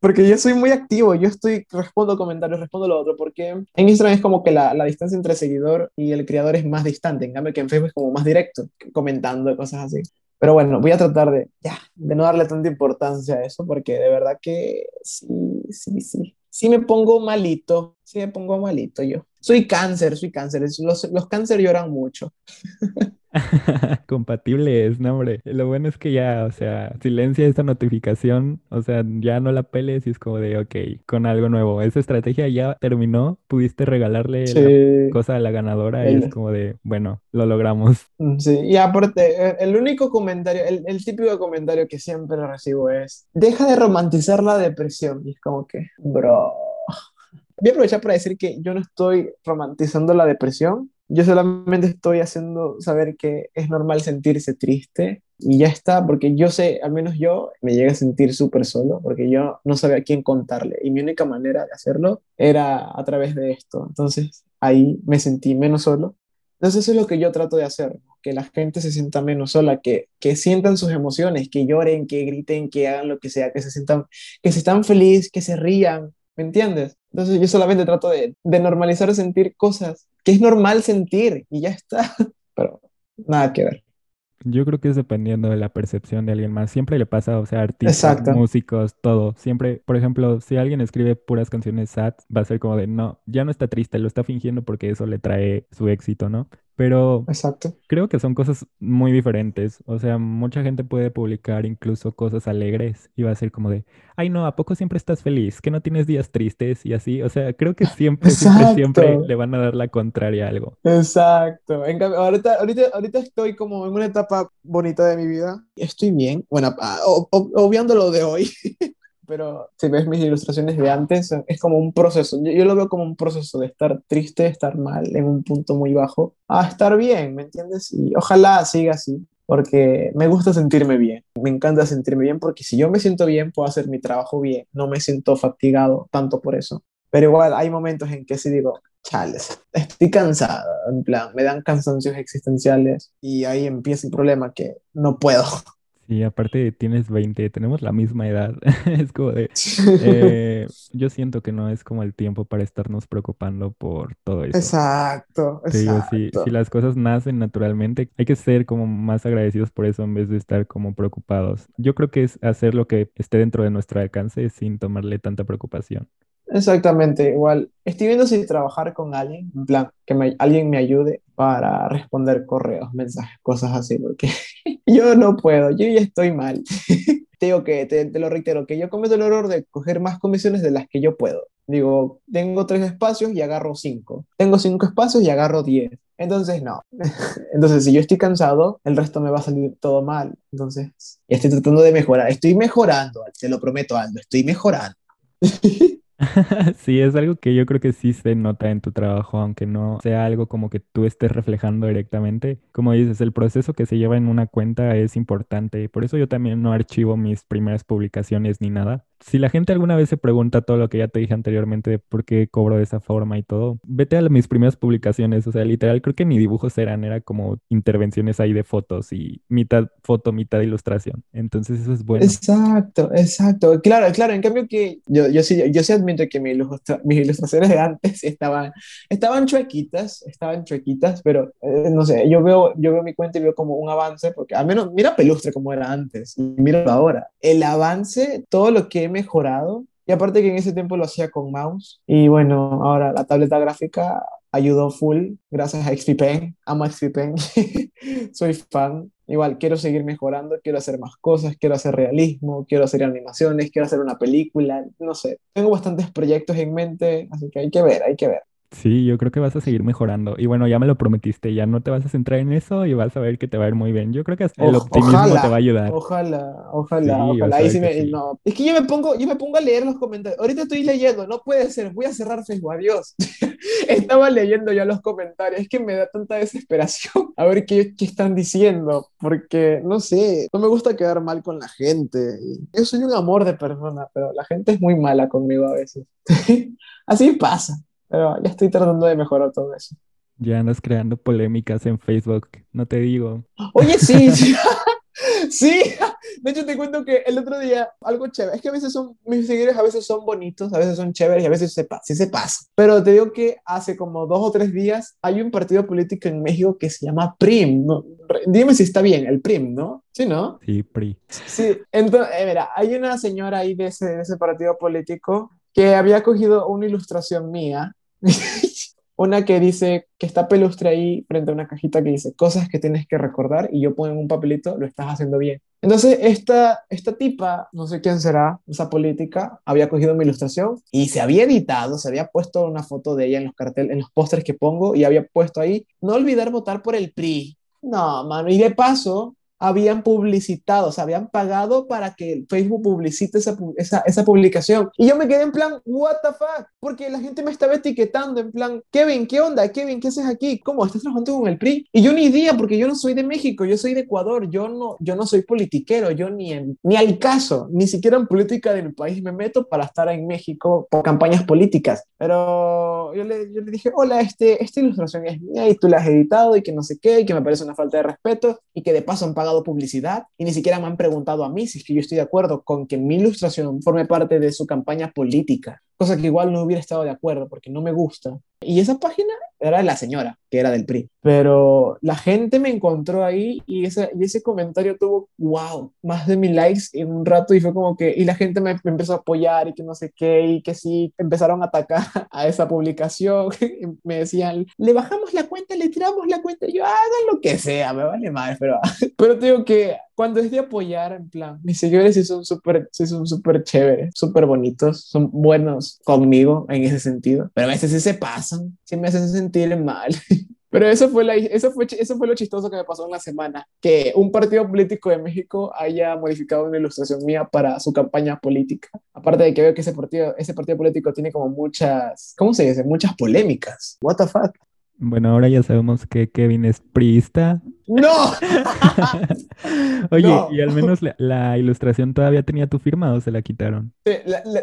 porque yo soy muy activo, yo estoy, respondo comentarios, respondo lo otro, porque en Instagram es como que la, la, distancia entre seguidor y el creador es más distante, en cambio que en Facebook es como más directo, comentando cosas así. Pero bueno, voy a tratar de, ya, de no darle tanta importancia a eso, porque de verdad que sí, sí, sí. Sí me pongo malito, sí me pongo malito yo. Soy cáncer, soy cáncer. Los, los cáncer lloran mucho. Compatible es, no, hombre. Lo bueno es que ya, o sea, silencia esta notificación, o sea, ya no la peles y es como de, ok, con algo nuevo. Esa estrategia ya terminó, pudiste regalarle la cosa a la ganadora y es como de, bueno, lo logramos. Mm, sí, y aparte, e, el único comentario, el, el típico comentario que siempre recibo es, deja de romantizar la depresión. Y es como que, bro. Voy a aprovechar para decir que yo no estoy romantizando la depresión, yo solamente estoy haciendo saber que es normal sentirse triste y ya está, porque yo sé, al menos yo me llegué a sentir súper solo, porque yo no sabía a quién contarle y mi única manera de hacerlo era a través de esto. Entonces ahí me sentí menos solo. Entonces eso es lo que yo trato de hacer, que la gente se sienta menos sola, que, que sientan sus emociones, que lloren, que griten, que hagan lo que sea, que se sientan, que se están felices, que se rían, ¿me entiendes? Entonces yo solamente trato de, de normalizar sentir cosas que es normal sentir y ya está, pero nada que ver. Yo creo que es dependiendo de la percepción de alguien más. Siempre le pasa, o sea, artistas, músicos, todo. Siempre, por ejemplo, si alguien escribe puras canciones sad, va a ser como de, no, ya no está triste, lo está fingiendo porque eso le trae su éxito, ¿no? Pero Exacto. creo que son cosas muy diferentes. O sea, mucha gente puede publicar incluso cosas alegres y va a ser como de, ay no, ¿a poco siempre estás feliz? ¿Que no tienes días tristes? Y así. O sea, creo que siempre, siempre, siempre le van a dar la contraria a algo. Exacto. En cambio, ahorita, ahorita, ahorita estoy como en una etapa bonita de mi vida. Estoy bien. Bueno, obviando lo de hoy. pero si ves mis ilustraciones de antes, es como un proceso. Yo, lo veo como un proceso de estar triste, estar mal, en un punto muy bajo, a estar bien, ¿me entiendes? Y ojalá siga así, porque me gusta sentirme bien. Me encanta sentirme bien porque si yo me siento bien, puedo hacer mi trabajo bien. No me siento fatigado tanto por eso. Pero igual hay momentos en que sí digo, chales, estoy cansado, en plan, me dan cansancios existenciales y ahí empieza el problema que no puedo. Y aparte tienes 20, tenemos la misma edad. es como de... Eh, yo siento que no es como el tiempo para estarnos preocupando por todo eso. Exacto, exacto. si, si, las cosas nacen naturalmente, hay que ser como más agradecidos por eso en vez de estar como preocupados. Yo creo que es hacer lo que esté dentro de nuestro alcance sin tomarle tanta preocupación. Exactamente, igual. Estoy viendo si trabajar con alguien, en plan, que me, alguien me ayude para responder correos, mensajes, cosas así, porque yo no puedo, yo ya estoy mal. te digo que, te, te, lo reitero, que yo cometo el error de coger más comisiones de las que yo puedo. Digo, tengo tres espacios y agarro cinco. Tengo cinco espacios y agarro diez. Entonces, no. Entonces, si yo estoy cansado, el resto me va a salir todo mal. Entonces, estoy tratando de mejorar. Estoy mejorando, te lo prometo, Aldo, estoy mejorando. Sí, es algo que yo creo que sí se nota en tu trabajo, aunque no sea algo como que tú estés reflejando directamente. Como dices, el proceso que se lleva en una cuenta es importante. Por eso yo también no archivo mis primeras publicaciones ni nada, si la gente alguna vez se pregunta todo lo que ya te dije anteriormente de por qué cobro de esa forma y todo, vete a mis primeras publicaciones, o sea, literal, creo que ni dibujos eran, era como intervenciones ahí de fotos y mitad foto, mitad ilustración. Entonces eso es bueno. Exacto, exacto. Claro, claro, en cambio que yo, yo sí, yo sí admito que mis, mis ilustraciones de antes estaban, estaban chuequitas, estaban chuequitas, pero eh, no sé, yo veo, yo veo mi cuenta y veo como un avance, porque al menos mira Pelustre como era antes y míralo ahora. El avance, todo lo que mejorado, y aparte que en ese tiempo lo hacía con mouse. Y bueno, ahora la tableta gráfica ayudó full gracias a XP Amo XP Soy fan. Igual quiero seguir mejorando, quiero hacer más cosas, quiero hacer realismo, quiero hacer animaciones, quiero hacer una película, no sé. Tengo bastantes proyectos en mente, así que hay que ver, hay que ver. Sí, yo creo que vas a seguir mejorando. Y bueno, ya me lo prometiste, ya no te vas a centrar en eso y vas a ver que te va a ir muy bien. Yo creo que el optimismo te va a ayudar. Ojalá, ojalá, ojalá. Es que yo me, pongo, yo me pongo a leer los comentarios. Ahorita estoy leyendo, no puede ser, voy a cerrar Facebook, adiós. Estaba leyendo ya los comentarios, es que me da tanta desesperación a ver qué, qué están diciendo, porque no sé, no me gusta quedar mal con la gente. Yo soy un amor de persona, pero la gente es muy mala conmigo a veces. Así pasa. Pero ya estoy tratando de mejorar todo eso. Ya andas creando polémicas en Facebook, no te digo. Oye, sí, sí. sí. De hecho, te cuento que el otro día, algo chévere, es que a veces son, mis seguidores a veces son bonitos, a veces son chéveres y a veces se, sí se pasa. Pero te digo que hace como dos o tres días hay un partido político en México que se llama PRIM. Dime si está bien, el PRIM, ¿no? Sí, ¿no? Sí, PRI. Sí, entonces, eh, mira, hay una señora ahí de ese, de ese partido político que había cogido una ilustración mía una que dice que está pelustre ahí frente a una cajita que dice cosas que tienes que recordar y yo pongo en un papelito, lo estás haciendo bien. Entonces, esta, esta tipa, no sé quién será, esa política, había cogido mi ilustración y se había editado, se había puesto una foto de ella en los carteles, en los pósters que pongo y había puesto ahí, no olvidar votar por el PRI. No, mano, y de paso, habían publicitado, o sea, habían pagado para que Facebook publicite esa, esa, esa, publicación. Y yo me quedé en plan, what the fuck, porque la gente me estaba etiquetando en plan, Kevin, ¿qué onda? Kevin, ¿qué haces aquí? ¿Cómo? ¿Estás trabajando con el PRI? Y yo ni idea, porque yo no soy de México, yo soy de Ecuador, yo no, yo no soy politiquero, yo ni, ni al caso, ni siquiera en política del país me meto para estar en México por campañas políticas. Pero yo le, yo le dije, hola, este, esta ilustración es mía y tú la has editado y que no sé qué, y que me parece una falta de respeto y que de paso han pagado publicidad y ni siquiera me han preguntado a mí si es que yo estoy de acuerdo con que mi ilustración forme parte de su campaña política, cosa que igual no hubiera estado de acuerdo porque no me gusta. Y esa página era de la señora, que era del PRI. Pero la gente me encontró ahí y ese, y ese comentario tuvo, wow, más de mil likes en un rato y fue como que, y la gente me, empezó a apoyar y que no sé qué, y que sí, empezaron a atacar a esa publicación. me decían, le bajamos la cuenta, le tiramos la cuenta, y yo hagan lo que sea, me vale mal, pero, pero digo que cuando es de apoyar, en plan, mis seguidores sí son súper sí son súper chéveres, súper bonitos, son buenos conmigo en ese sentido, pero a veces sí se pasan, sí me hacen sentir mal. Pero eso fue, la, eso, fue, eso fue lo chistoso que me pasó en la semana, que un partido político de México haya modificado una ilustración mía para su campaña política. Aparte de que veo que ese partido, ese partido político tiene como muchas, ¿cómo se dice? Muchas polémicas. What the fuck? Bueno, ahora ya sabemos que Kevin es priista. ¡No! Oye, y al menos la, ilustración todavía tenía tu firma o se la quitaron.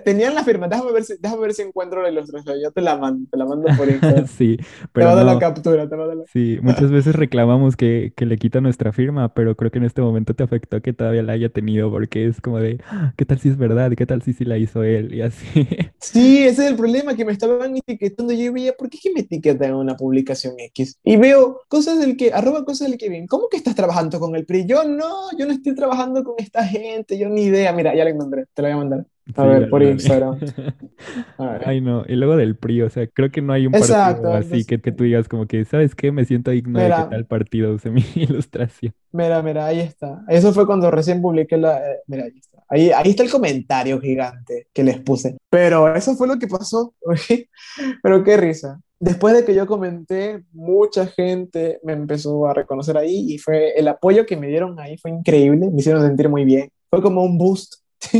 tenían la firma, déjame ver, si, déjame ver si encuentro la ilustración. Yo te la mando, te la mando por Instagram. sí, pero. Te mando la captura, te mando la... Sí, muchas veces reclamamos que, que le quita nuestra firma, pero creo que en este momento te afectó que todavía la haya tenido, porque es como de, ah, ¿qué tal si es verdad? ¿Qué tal si sí la hizo él? Y así. Sí, ese es el problema, que me estaban etiquetando. Yo veía, ¿por qué que me etiquetan en una publicación? X. Y veo cosas del que, arroba cosas del que ¿Cómo que estás trabajando con el PRI? Yo no, yo no estoy trabajando con esta gente, yo ni idea. Mira, ya la encontré, te la voy a mandar. A ver, por Instagram. Ay, no. Y luego del PRI, o sea, creo que no hay un partido así que, que, tú digas como que, ¿sabes qué? Me siento digno de que tal partido use mi ilustración. Mira, mira, ahí está. Eso fue cuando recién publiqué la... Eh, mira, ahí está. Ahí, ahí está el comentario gigante que les puse. Pero eso fue lo que pasó. Pero qué risa después de que yo comenté, mucha gente me empezó a reconocer ahí y fue el apoyo que me dieron ahí fue increíble, me hicieron sentir muy bien. Fue como un boost.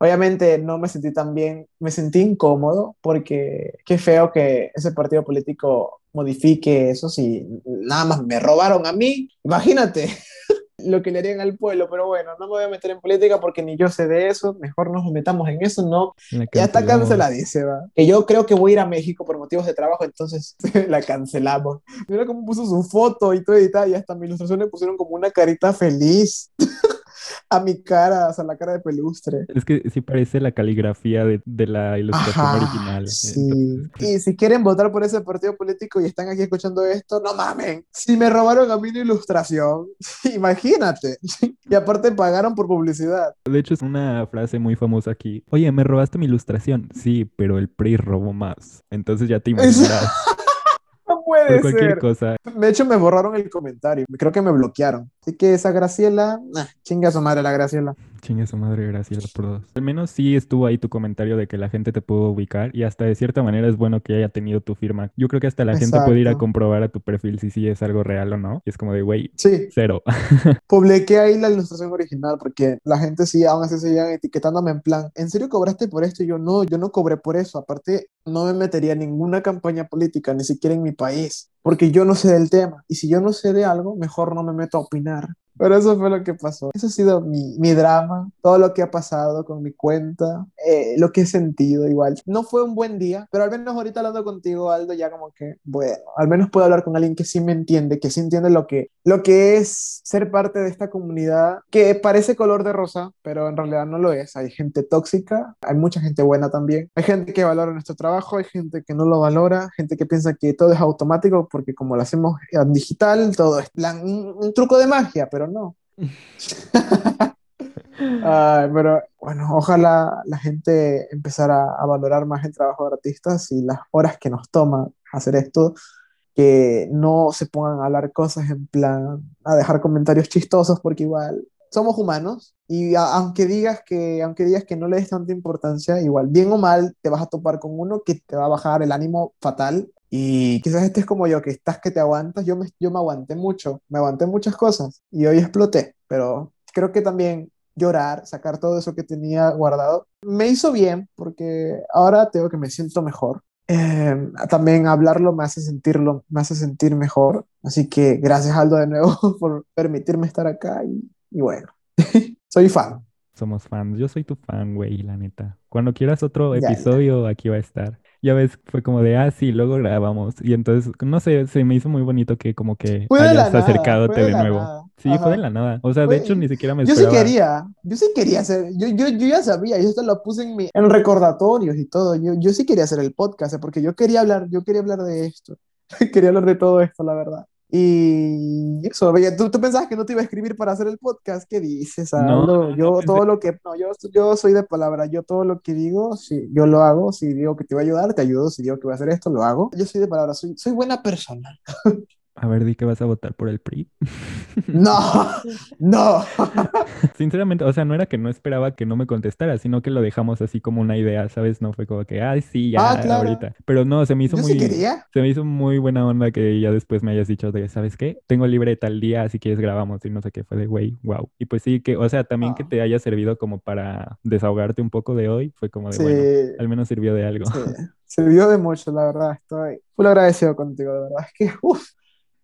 Obviamente no me sentí tan bien, me sentí incómodo porque qué feo que ese partido político modifique eso si nada más me robaron a mí. Imagínate. lo que le harían al pueblo, pero bueno, no me voy a meter en política porque ni yo sé de eso, mejor no nos metamos en eso, no. Ya está canceladísima. Que yo creo que voy a ir a México por motivos de trabajo, entonces la cancelamos. Mira cómo puso su foto y todo editada, y hasta mi ilustración le pusieron como una carita feliz a mi cara, o sea, la cara de pelustre. Es que sí parece la caligrafía de, de la ilustración Ajá, original. sí. Y si quieren votar por ese partido político y están aquí escuchando esto, no mamen. Si me robaron a mí la ilustración, imagínate. Y aparte pagaron por publicidad. De hecho, es una frase muy famosa aquí. Oye, ¿me robaste mi ilustración? Sí, pero el PRI robó más. Entonces ya te imaginarás. No puede Por cualquier ser. cosa. De hecho, me borraron el comentario. Creo que me bloquearon. Así que esa Graciela, nah, chinga a su madre la Graciela. Chingue su madre, gracias por dos. Al menos sí estuvo ahí tu comentario de que la gente te pudo ubicar y hasta de cierta manera es bueno que haya tenido tu firma. Yo creo que hasta la gente puede ir a comprobar a tu perfil si sí es algo real o no. Y es como de, güey, Sí, cero. publiqué ahí la ilustración original porque la gente sí, aún así seguían etiquetándome en plan, ¿en serio cobraste por esto? Y yo no, yo no cobré por eso. Aparte, no me metería en ninguna campaña política, ni siquiera en mi país, porque yo no sé del tema. Y si yo no sé de algo, mejor no me meto a opinar. Pero eso fue lo que pasó. Eso ha sido mi, mi drama, todo lo que ha pasado con mi cuenta, eh, lo que he sentido igual. No fue un buen día, pero al menos ahorita hablando contigo, Aldo, ya como que, bueno, al menos puedo hablar con alguien que sí me entiende, que sí entiende lo que, lo que es ser parte de esta comunidad, que parece color de rosa, pero en realidad no lo es. Hay gente tóxica, hay mucha gente buena también. Hay gente que valora nuestro trabajo, hay gente que no lo valora, gente que piensa que todo es automático porque como lo hacemos en digital, todo es un, un truco de magia, pero no. Pero bueno, ojalá la gente empezara a valorar más el trabajo de artistas y las horas que nos toma hacer esto, que no se pongan a hablar cosas en plan, a dejar comentarios chistosos, porque igual somos humanos y a- aunque digas que, aunque digas que no le des tanta importancia, igual, bien o mal, te vas a topar con uno que te va a bajar el ánimo fatal. Y quizás estés como yo, que estás que te aguantas. Yo me, yo me aguanté mucho, me aguanté muchas cosas y hoy exploté, pero creo que también llorar, sacar todo eso que tenía guardado, me hizo bien porque ahora tengo que me siento mejor. Eh, también hablarlo me hace sentirlo, me hace sentir mejor. Así que gracias Aldo de nuevo por permitirme estar acá y, y bueno, soy fan. Somos fans. Yo soy tu fan, güey, la neta. Cuando quieras otro Ya, ya. episodio, aquí va a estar. Ya ves, fue como de, ah, sí, luego grabamos. Y entonces, no sé, se me hizo muy bonito que como que Fue de hayas nada, acercadote fue de de nuevo. nada. Sí, fue Ajá. de la nada. O sea, de Fue- hecho, ni siquiera me Yo sí esperaba. quería, yo sí quería hacer, yo, yo, yo ya sabía, yo esto lo puse en, mi, en recordatorios y todo, yo, yo sí quería hacer el podcast, porque yo quería hablar, yo quería hablar de esto, quería hablar de todo esto, la verdad. Y eso, ¿tú, tú pensabas que no te iba a escribir para hacer el podcast, ¿qué dices, No, no, no yo pensé. todo lo que, no, yo, yo soy de palabra, yo todo lo que digo, sí, yo lo hago, si digo que te voy a ayudar, te ayudo, si digo que voy a hacer esto, lo hago. Yo soy de palabra, soy, soy buena persona. A ver, di que vas a votar por el PRI. No, no. Sinceramente, o sea, no era que no esperaba que no me contestara, sino que lo dejamos así como una idea, ¿sabes? No fue como que, ay, sí, ya, Ah, claro. ahorita. Pero no, se me hizo Yo muy, sí quería. se me hizo muy buena onda que ya después me hayas dicho de, ¿sabes qué? Tengo libre tal día, si quieres grabamos y no sé qué, fue de, güey, wow. Y pues sí, que, o sea, también que Ah. te haya servido como para desahogarte un poco de hoy, fue como de, Sí. bueno, al menos sirvió de algo. Sí, sirvió de mucho, la verdad. Estoy full agradecido contigo, de verdad. Es que, uff,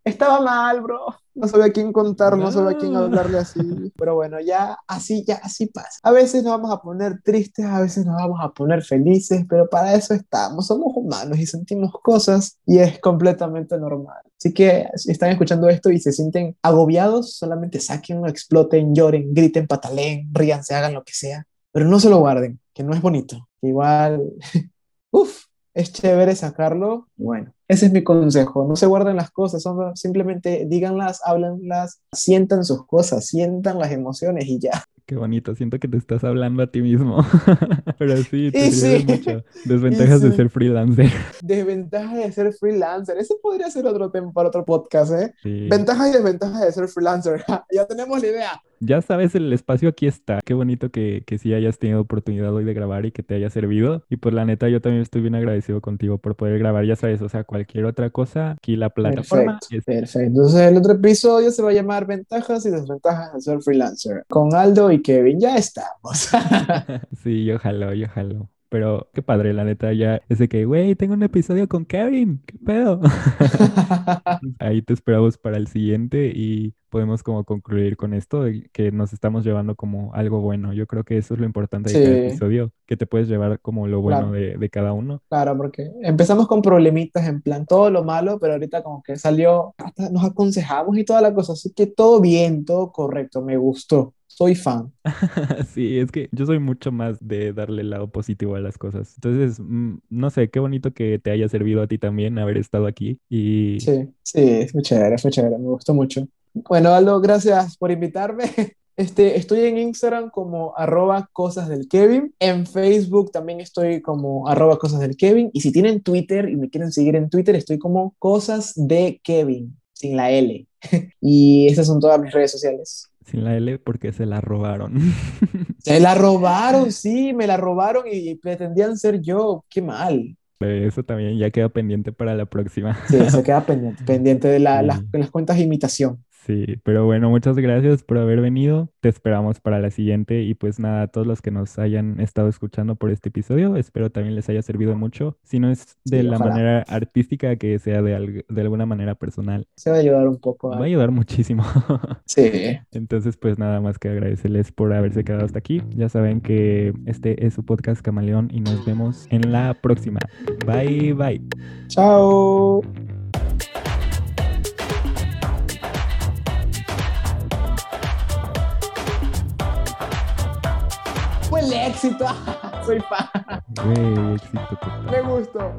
estaba mal, bro. No sabía a quién contar, no sabía a quién hablarle así. Pero bueno, ya así, ya así pasa. A veces nos vamos a poner tristes, a veces nos vamos a poner felices, pero para eso estamos. Somos humanos y sentimos cosas y es completamente normal. Así que si están escuchando esto y se sienten agobiados, solamente saquen, exploten, lloren, griten, pataleen, ríanse, hagan lo que sea. Pero no se lo guarden, que no es bonito. Igual Uf, es chévere sacarlo. Bueno, ese es mi consejo. No se guarden las cosas, son- simplemente díganlas, háblenlas, sientan sus cosas, sientan las emociones y ya. Qué bonito, siento que te estás hablando a ti mismo. Pero sí, te sí. mucho. Desventajas de ser freelancer. Desventajas de ser freelancer. Ese podría ser otro tema para otro podcast, ¿eh? Sí. Ventajas y desventajas de ser freelancer. ya tenemos la idea. Ya sabes, el espacio aquí está. Qué bonito que, que sí hayas tenido oportunidad hoy de grabar y que te haya servido. Y pues la neta, yo también estoy bien agradecido contigo por poder grabar, ya sabes, o sea, cualquier otra cosa, aquí la plataforma. Perfecto, es- perfecto. Entonces el otro episodio se va a llamar Ventajas y desventajas de ser freelancer. Con Aldo y Kevin. Ya estamos. Sí, yo jalo, yo jalo. Pero qué padre, la neta, ya es de que, güey, tengo un episodio con Kevin, ¿qué pedo? Ahí te esperamos para el siguiente y podemos como concluir con esto, de que nos estamos llevando como algo bueno. Yo creo que eso es lo importante de cada Sí, episodio, que te puedes llevar como lo bueno claro, de, de cada uno. claro, porque empezamos con problemitas en plan todo lo malo, pero ahorita como que salió, hasta nos aconsejamos y toda la cosa, así que todo bien, todo correcto, me gustó, soy fan. Sí, es que yo soy mucho más de darle el lado positivo a las cosas. Entonces, mm, no sé, qué bonito que te haya servido a ti también haber estado aquí y Sí, sí, fue chévere, fue chévere, me gustó mucho. Bueno, Aldo, gracias por invitarme. Este, estoy en Instagram como arroba cosas del Kevin. En Facebook también estoy como arroba cosas del Kevin. Y si tienen Twitter y me quieren seguir en Twitter, estoy como cosas de Kevin, sin la L. Y esas son todas mis redes sociales. sin la L porque se la robaron. Se la robaron, sí, me la robaron y pretendían ser yo. Qué mal. Eso también ya queda pendiente para la próxima. Sí, se queda pendiente, pendiente de la- las, Sí. las cuentas de imitación. Sí, pero bueno, muchas gracias por haber venido. Te esperamos para la siguiente y pues nada, a todos los que nos hayan estado escuchando por este episodio, espero también les haya servido mucho. Si no es de Sí, la ojalá. manera artística, que sea de, de alguna manera personal, Se va a ayudar un poco. va a a- ayudar muchísimo. Sí. Entonces, pues nada más que agradecerles por haberse quedado hasta aquí. Ya saben que este es su podcast Camaleón y nos vemos en la próxima. Bye, bye. Chao. El éxito. Soy fan. Güey, éxito. Me gustó.